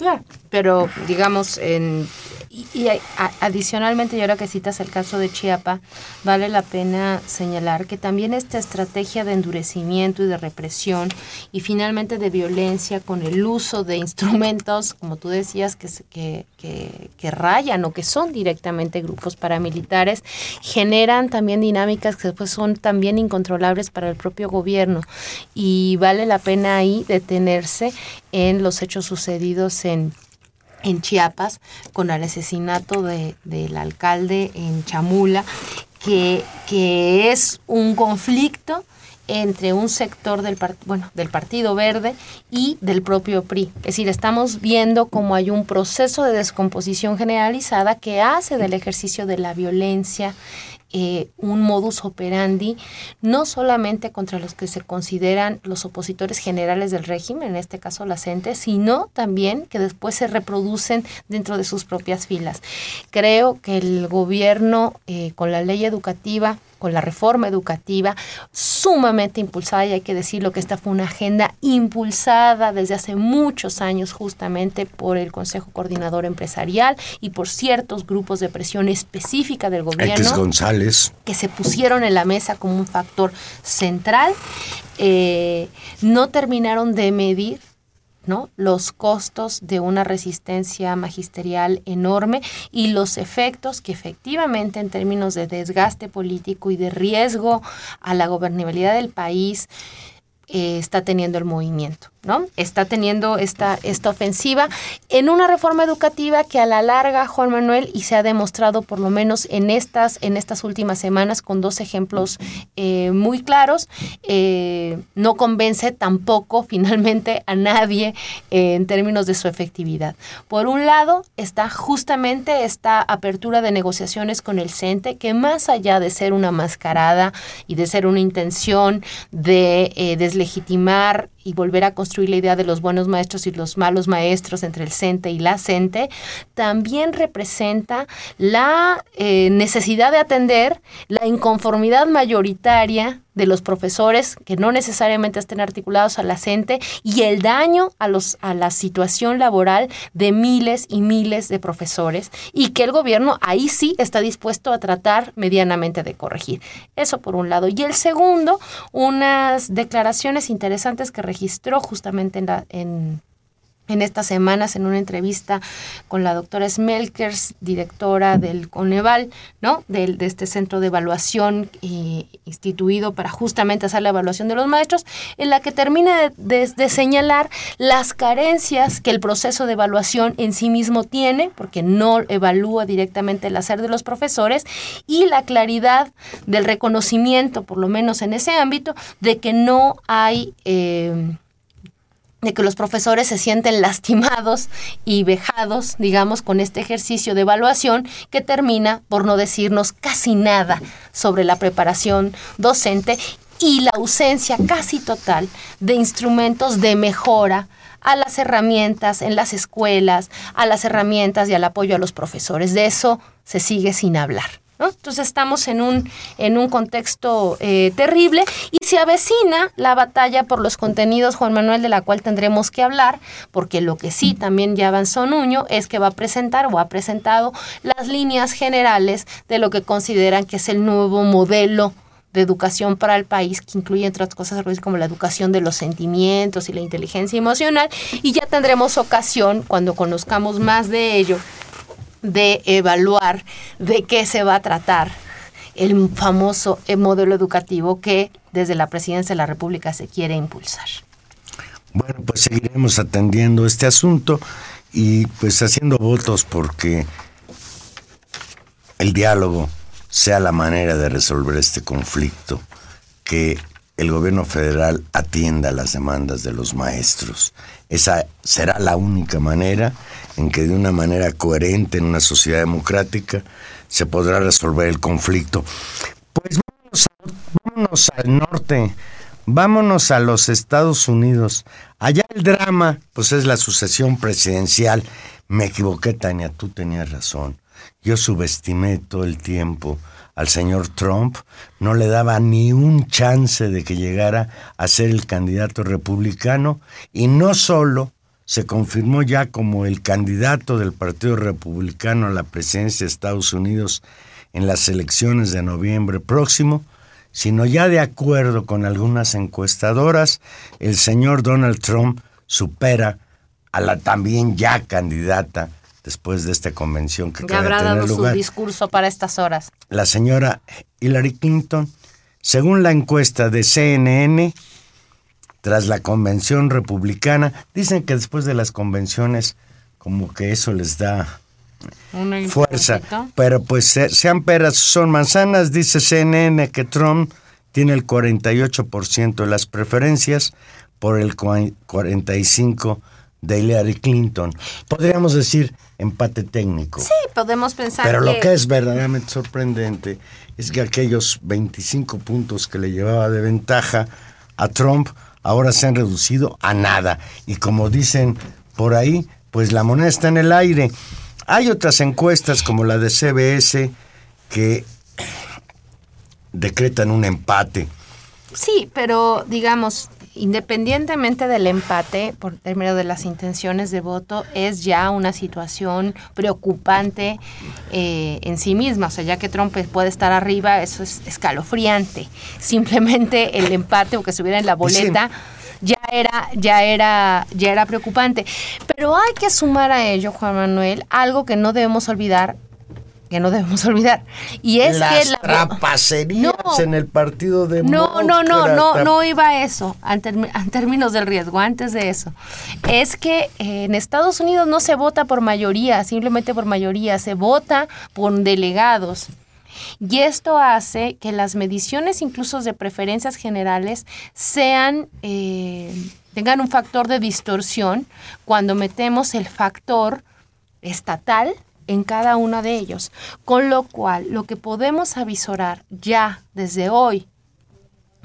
Claro, pero digamos, en, y, y a- adicionalmente, y ahora que citas el caso de Chiapa, vale la pena señalar que también esta estrategia de endurecimiento y de represión y finalmente de violencia con el uso de instrumentos, como tú decías, que, que, que, que rayan o que son directamente grupos paramilitares, generan también dinámicas que después son también incontrolables para el propio gobierno. Y vale la pena ahí detenerse en los hechos sucedidos en en Chiapas con el asesinato de, del alcalde en Chamula, que, que es un conflicto entre un sector del, bueno, del Partido Verde y del propio PRI. Es decir, estamos viendo cómo hay un proceso de descomposición generalizada que hace del ejercicio de la violencia eh, un modus operandi no solamente contra los que se consideran los opositores generales del régimen, en este caso la CENTE, sino también que después se reproducen dentro de sus propias filas. Creo que el gobierno eh, con la ley educativa con la reforma educativa sumamente impulsada y hay que decirlo que esta fue una agenda impulsada desde hace muchos años justamente por el Consejo Coordinador Empresarial y por ciertos grupos de presión específica del gobierno González. que se pusieron en la mesa como un factor central, eh, no terminaron de medir ¿no? los costos de una resistencia magisterial enorme y los efectos que efectivamente en términos de desgaste político y de riesgo a la gobernabilidad del país eh, está teniendo el movimiento, ¿no? Está teniendo esta, esta ofensiva en una reforma educativa que a la larga, Juan Manuel, y se ha demostrado por lo menos en estas, en estas últimas semanas con dos ejemplos eh, muy claros, eh, no convence tampoco finalmente a nadie eh, en términos de su efectividad. Por un lado está justamente esta apertura de negociaciones con el CENTE, que más allá de ser una mascarada y de ser una intención de deslegitimar y volver a construir la idea de los buenos maestros y los malos maestros entre el CENTE y la CENTE, también representa la eh, necesidad de atender la inconformidad mayoritaria de los profesores que no necesariamente estén articulados a la CENTE y el daño a, los, a la situación laboral de miles y miles de profesores y que el gobierno ahí sí está dispuesto a tratar medianamente de corregir. Eso por un lado. Y el segundo, unas declaraciones interesantes que registró justamente en, la, en, en estas semanas en una entrevista con la doctora Smelkers, directora del Coneval, ¿no? Del, de este centro de evaluación eh, instituido para justamente hacer la evaluación de los maestros, en la que termina de, de, de, señalar las carencias que el proceso de evaluación en sí mismo tiene, porque no evalúa directamente el hacer de los profesores, y la claridad del reconocimiento, por lo menos en ese ámbito, de que no hay... Eh, de que los profesores se sienten lastimados y vejados, digamos, con este ejercicio de evaluación que termina por no decirnos casi nada sobre la preparación docente y la ausencia casi total de instrumentos de mejora a las herramientas en las escuelas, a las herramientas y al apoyo a los profesores. De eso se sigue sin hablar. Entonces estamos en un, en un contexto eh, terrible. Y se avecina la batalla por los contenidos, Juan Manuel, de la cual tendremos que hablar, porque lo que sí también ya avanzó Nuño es que va a presentar o ha presentado las líneas generales de lo que consideran que es el nuevo modelo de educación para el país, que incluye, entre otras cosas, como la educación de los sentimientos y la inteligencia emocional, y ya tendremos ocasión, cuando conozcamos más de ello, de evaluar de qué se va a tratar el famoso eh, modelo educativo que desde la presidencia de la República se quiere impulsar. Bueno, pues seguiremos atendiendo este asunto y pues haciendo votos porque el diálogo sea la manera de resolver este conflicto, que el gobierno federal atienda las demandas de los maestros. Esa será la única manera en que de una manera coherente en una sociedad democrática se podrá resolver el conflicto. Pues vámonos, vámonos al norte, vámonos a los Estados Unidos. Allá el drama, pues es la sucesión presidencial. Me equivoqué, Tania, tú tenías razón. Yo subestimé todo el tiempo al señor Trump, no le daba ni un chance de que llegara a ser el candidato republicano y no solo se confirmó ya como el candidato del Partido Republicano a la presidencia de Estados Unidos en las elecciones de noviembre próximo, sino ya de acuerdo con algunas encuestadoras, el señor Donald Trump supera a la también ya candidata después de esta convención que ya habrá dado su discurso para estas horas. La señora Hillary Clinton, según la encuesta de CNN, tras la convención republicana, dicen que después de las convenciones como que eso les da fuerza, pero pues sean peras, son manzanas, dice CNN que Trump tiene el 48% de las preferencias por el 45% de Hillary Clinton. Podríamos decir empate técnico. Sí, podemos pensar Pero lo que es verdaderamente sorprendente es que aquellos 25 puntos que le llevaba de ventaja a Trump ahora se han reducido a nada. Y como dicen por ahí, pues la moneda está en el aire. Hay otras encuestas como la de CBS que decretan un empate. Sí, pero digamos, independientemente del empate, por término de las intenciones de voto, es ya una situación preocupante eh, en sí misma. O sea, ya que Trump puede estar arriba, eso es escalofriante. Simplemente el empate o que estuviera en la boleta. ya era, ya era, ya era preocupante. Pero hay que sumar a ello, Juan Manuel, algo que no debemos olvidar, que no debemos olvidar. Y es Las que la trapacerías en el partido de No, no, no, no, no iba a eso, en, términos del riesgo, antes de eso. Es que eh, en Estados Unidos no se vota por mayoría, simplemente por mayoría, se vota por delegados. Y esto hace que las mediciones incluso de preferencias generales sean, eh, tengan un factor de distorsión cuando metemos el factor estatal en cada uno de ellos. Con lo cual, lo que podemos avisorar ya desde hoy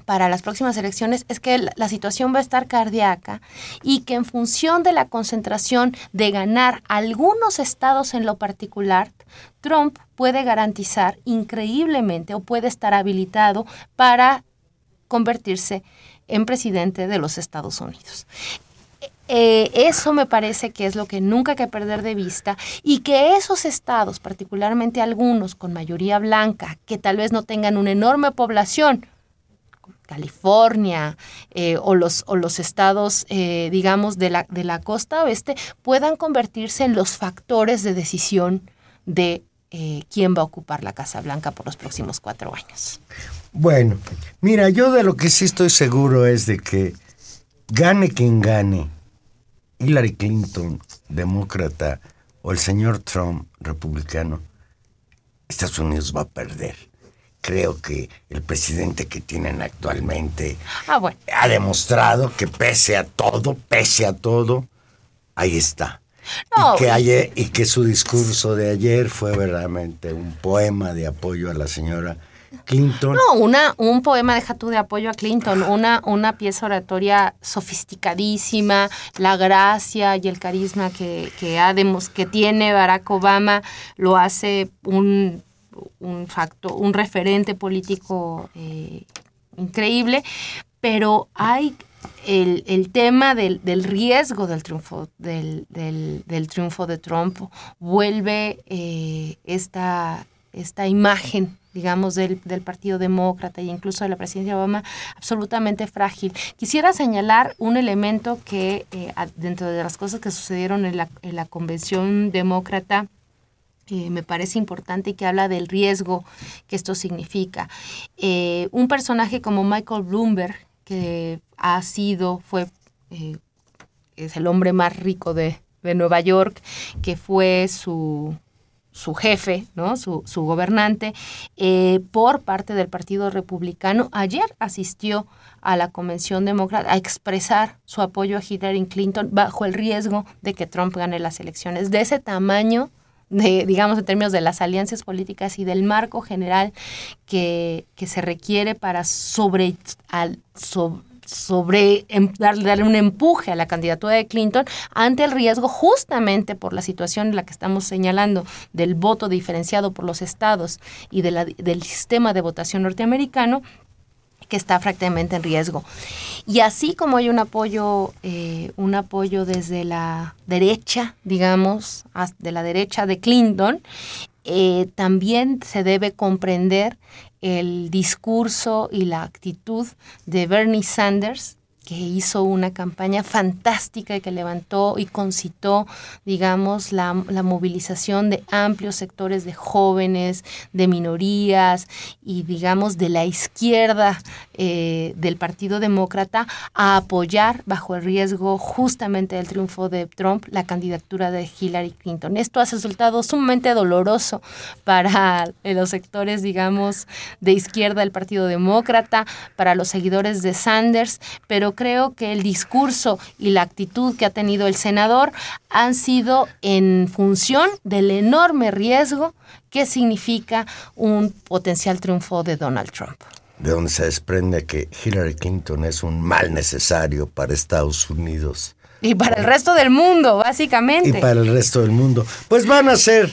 para las próximas elecciones es que la situación va a estar cardíaca y que en función de la concentración de ganar algunos estados en lo particular, Trump puede garantizar increíblemente o puede estar habilitado para convertirse en presidente de los Estados Unidos. Eh, eso me parece que es lo que nunca hay que perder de vista y que esos estados, particularmente algunos con mayoría blanca, que tal vez no tengan una enorme población, California eh, o, los, o los estados, eh, digamos, de la, de la costa oeste, puedan convertirse en los factores de decisión de quién va a ocupar la Casa Blanca por los próximos cuatro años. Bueno, mira, yo de lo que sí estoy seguro es de que gane quien gane, Hillary Clinton, demócrata, o el señor Trump, republicano, Estados Unidos va a perder. Creo que el presidente que tienen actualmente ah, ha demostrado que pese a todo, pese a todo, ahí está. y, que ayer, y que su discurso de ayer fue verdaderamente un poema de apoyo a la señora Clinton. No, una, un poema, deja tú de apoyo a Clinton, una, una pieza oratoria sofisticadísima, la gracia y el carisma que, que, que tiene Barack Obama lo hace un un facto, un referente político eh, increíble, pero hay el, el tema del, del, riesgo del triunfo, del, del, del triunfo de Trump vuelve eh, esta, esta imagen digamos, del, del, Partido Demócrata e incluso de la presidencia de Obama, absolutamente frágil. Quisiera señalar un elemento que eh, dentro de las cosas que sucedieron en la, en la Convención Demócrata, eh, me parece importante y que habla del riesgo que esto significa. Eh, un personaje como Michael Bloomberg, que ha sido, fue, es el hombre más rico de, de Nueva York, que fue su, su jefe, ¿no? su, su gobernante, eh, por parte del Partido Republicano, ayer asistió a la Convención Demócrata a expresar su apoyo a Hillary Clinton bajo el riesgo de que Trump gane las elecciones. De ese tamaño, de, digamos, en términos de las alianzas políticas y del marco general que, que se requiere para sobre, al, sobre sobre em, darle, darle, un empuje a la candidatura de Clinton ante el riesgo justamente por la situación en la que estamos señalando del voto diferenciado por los estados y de la, del sistema de votación norteamericano que está francamente en riesgo. Y así como hay un apoyo, eh, un apoyo desde la derecha, digamos, de la derecha de Clinton, eh, también se debe comprender el discurso y la actitud de Bernie Sanders, que hizo una campaña fantástica y que levantó y concitó, digamos, la, la, movilización de amplios sectores de jóvenes, de minorías y, digamos, de la izquierda eh, del Partido Demócrata a apoyar, bajo el riesgo justamente del triunfo de Trump, la candidatura de Hillary Clinton. Esto ha resultado sumamente doloroso para los sectores, digamos, de izquierda del Partido Demócrata, para los seguidores de Sanders, pero creo que el discurso y la actitud que ha tenido el senador han sido en función del enorme riesgo que significa un potencial triunfo de Donald Trump de donde se desprende que Hillary Clinton es un mal necesario para Estados Unidos. Y para el resto del mundo, básicamente. Y para el resto del mundo. Pues van a ser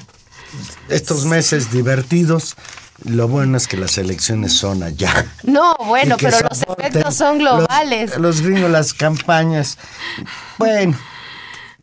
estos meses divertidos. Lo bueno es que las elecciones son allá. No, bueno, pero los efectos son globales. Los, los, gringos, las campañas. Bueno,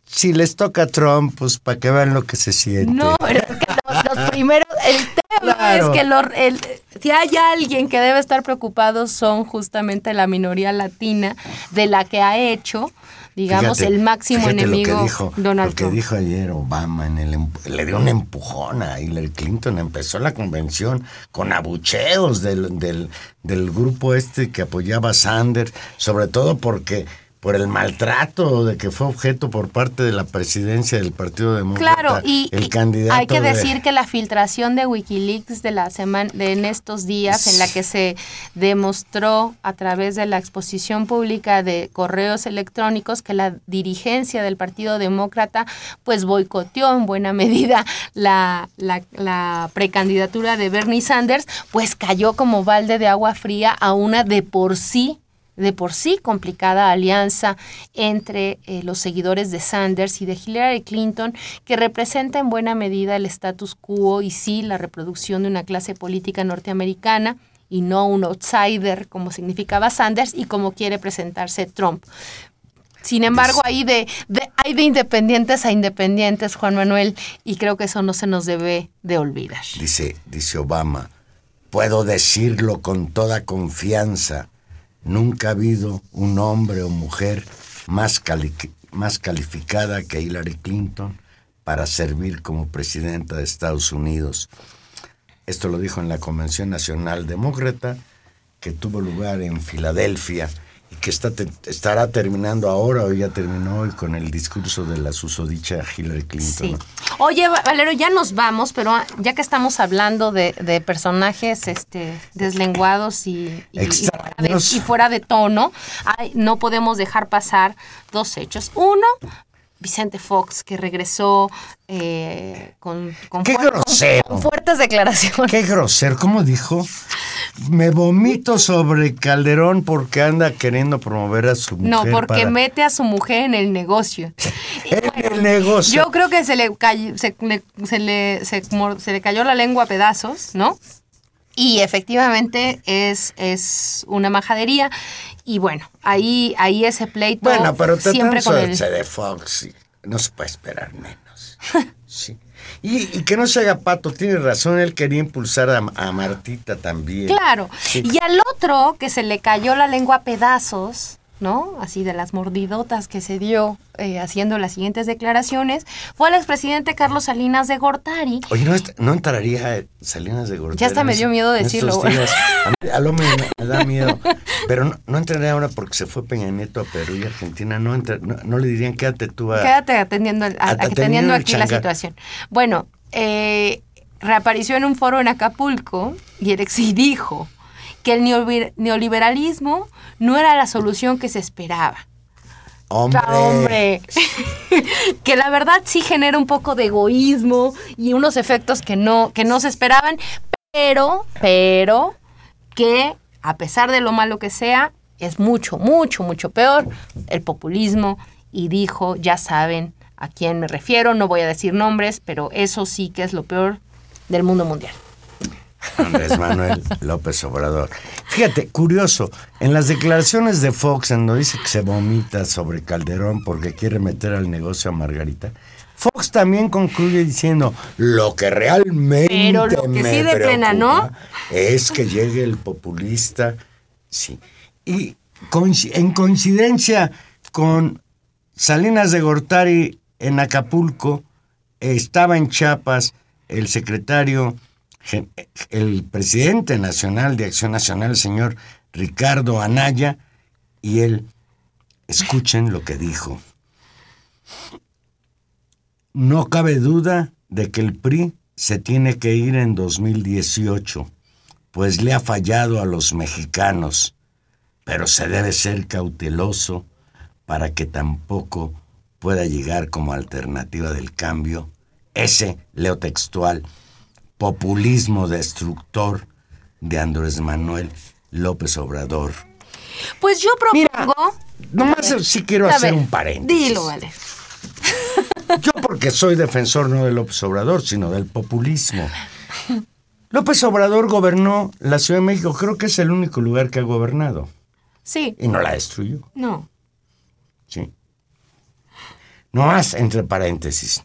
si les toca a Trump, pues para que vean lo que se siente. No, pero los, los primeros, el tema claro. es que el, si hay alguien que debe estar preocupado son justamente la minoría latina de la que ha hecho digamos, Fíjate, el máximo enemigo lo que dijo, Donald lo que Trump. dijo ayer Obama, en el, le dio un empujón a Hillary Clinton, empezó la convención con abucheos del, del, del grupo este que apoyaba a Sanders, sobre todo porque por el maltrato de que fue objeto por parte de la presidencia del Partido Demócrata. Claro, y, el y candidato hay que de- decir que la filtración de WikiLeaks de la semana de en estos días en la que se demostró a través de la exposición pública de correos electrónicos que la dirigencia del Partido Demócrata pues boicoteó en buena medida la, la, la precandidatura de Bernie Sanders, pues cayó como balde de agua fría a una de por sí de por sí complicada alianza entre eh, los seguidores de Sanders y de Hillary Clinton, que representa en buena medida el status quo y sí la reproducción de una clase política norteamericana y no un outsider como significaba Sanders y como quiere presentarse Trump. Sin embargo, hay de, de, hay de independientes a independientes, Juan Manuel, y creo que eso no se nos debe de olvidar. Dice, dice Obama, puedo decirlo con toda confianza, nunca ha habido un hombre o mujer más, cali más calificada que Hillary Clinton para servir como presidenta de Estados Unidos. Esto lo dijo en la Convención Nacional Demócrata que tuvo lugar en Filadelfia y que está te estará terminando ahora o ya terminó hoy con el discurso de la susodicha Hillary Clinton. Sí. Oye, Valero, ya nos vamos, pero ya que estamos hablando de, de personajes este, deslenguados y, y, y, fuera de, y, fuera de, tono, ay, no podemos dejar pasar dos hechos. Uno, Vicente Fox, que regresó eh, con, con, Qué fuer grosero. con, fuertes declaraciones. Qué grosero, ¿cómo dijo? Me vomito sobre Calderón porque anda queriendo promover a su mujer. No, porque para- mete a su mujer en el negocio. En el negocio. Yo creo que se le, cayó- se, le, se, le, se le cayó la lengua a pedazos, ¿no? Y efectivamente es, es una majadería. Y bueno, ahí, ahí ese pleito Bueno, pero siempre con el... de Fox, no se puede esperar menos. Sí. Y, y que no se haga pato, tiene razón, él quería impulsar a, a Martita también. Claro. Sí. Y al otro que se le cayó la lengua a pedazos, ¿no? Así de las mordidotas que se dio eh, haciendo las siguientes declaraciones, fue al expresidente Carlos Salinas de Gortari. Oye, ¿no, entraría Salinas de Gortari? Ya hasta me dio miedo decirlo, días? A, mí- a lo me, me da miedo. Pero no, no entraría ahora porque se fue Peña Nieto a Perú y Argentina. No, entra- no, no le dirían quédate tú a... Quédate atendiendo, el- a- Atendiendo el aquí la situación. Bueno, eh, reapareció en un foro en Acapulco y el ex y dijo que el neoliber- neoliberalismo no era la solución que se esperaba. Hombre. Hombre. que la verdad sí genera un poco de egoísmo y unos efectos que no, que no se esperaban, pero, pero, que a pesar de lo malo que sea, es mucho, mucho, mucho peor el populismo. Y dijo, ya saben a quién me refiero, no voy a decir nombres, pero eso sí que es lo peor del mundo mundial. Andrés Manuel López Obrador. Fíjate, curioso, en las declaraciones de Fox, en donde dice que se vomita sobre Calderón porque quiere meter al negocio a Margarita, Fox también concluye diciendo, lo que realmente Pero lo que me sí de pena, ¿no? Es que llegue el populista, sí. Y en coincidencia con Salinas de Gortari en Acapulco, estaba en Chiapas el secretario, el presidente nacional de Acción Nacional, el señor Ricardo Anaya, y él, escuchen lo que dijo. No cabe duda de que el PRI se tiene que ir en 2018, pues le ha fallado a los mexicanos, pero se debe ser cauteloso para que tampoco pueda llegar como alternativa del cambio. Ese, leo textual, populismo destructor de Andrés Manuel López Obrador. Pues yo propongo... Nomás sí quiero hacer ver, un paréntesis. Dilo, vale. Yo porque soy defensor no de López Obrador, sino del populismo. López Obrador gobernó la Ciudad de México, creo que es el único lugar que ha gobernado. Sí, Y no la destruyó. no. Sí. No más, entre paréntesis.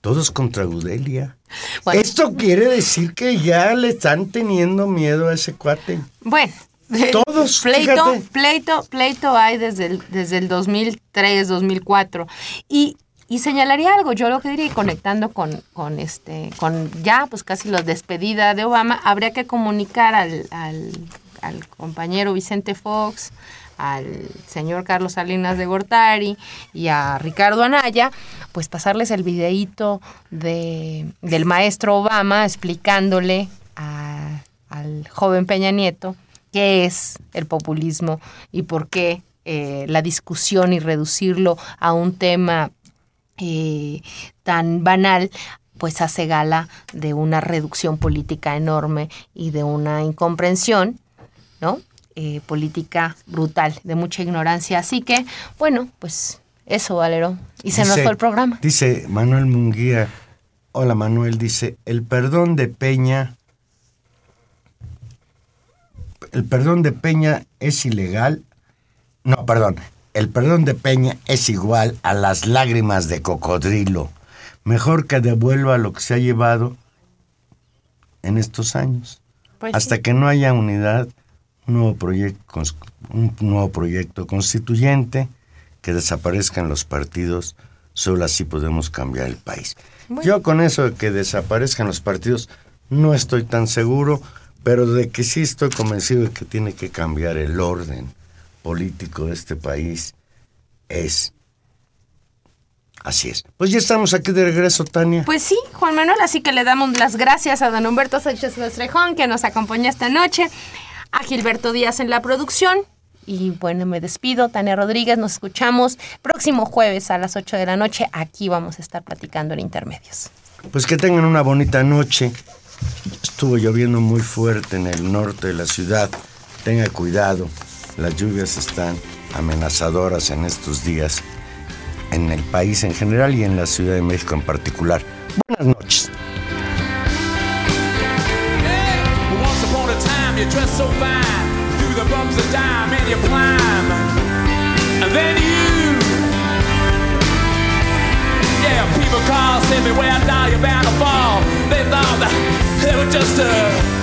Todos contra Gudelia. Bueno. Esto quiere decir que ya le están teniendo miedo a ese cuate. Bueno. Todos, pleito, fíjate. pleito, pleito hay desde el, desde el 2003, 2004. Y, y señalaría algo, yo lo que diría, y conectando con, con, este, con ya pues casi la despedida de Obama, habría que comunicar al, al, al compañero Vicente Fox, al señor Carlos Salinas de Gortari y a Ricardo Anaya, pues pasarles el videíto de, del maestro Obama explicándole al joven Peña Nieto qué es el populismo y por qué eh, la discusión y reducirlo a un tema eh, tan banal, pues hace gala de una reducción política enorme y de una incomprensión, ¿no? Eh, política brutal, de mucha ignorancia. Así que, bueno, pues eso, Valero. Y se nos Dice- fue el programa. Dice Manuel Munguía. Hola Manuel, dice, el perdón de Peña. El perdón de Peña es ilegal. No, perdón. El perdón de Peña es igual a las lágrimas de cocodrilo. Mejor que devuelva lo que se ha llevado en estos años. Pues Hasta sí. que no haya unidad, un nuevo, proyecto, un nuevo proyecto constituyente, que desaparezcan los partidos, solo así podemos cambiar el país. Bueno. Yo con eso de que desaparezcan los partidos no estoy tan seguro, pero de que sí estoy convencido de que tiene que cambiar el orden político de este país es... Así es. Pues ya estamos aquí de regreso, Tania. Pues sí, Juan Manuel, así que le damos las gracias a don Humberto Sánchez Estrejón que nos acompaña esta noche, a Gilberto Díaz en la producción. Y bueno, me despido, Tania Rodríguez, nos escuchamos próximo jueves a las 8 de la noche. Aquí vamos a estar platicando en Intermedios. Pues que tengan una bonita noche Estuvo lloviendo muy fuerte en el norte de la ciudad. Tenga cuidado, las lluvias están amenazadoras en estos días en el país en general y en la Ciudad de México en particular. Buenas noches. You dressed so fine. Through the bumps of time, and you climb. And then you. Yeah, people call, say, beware, now you're bound to fall. They thought that they were just a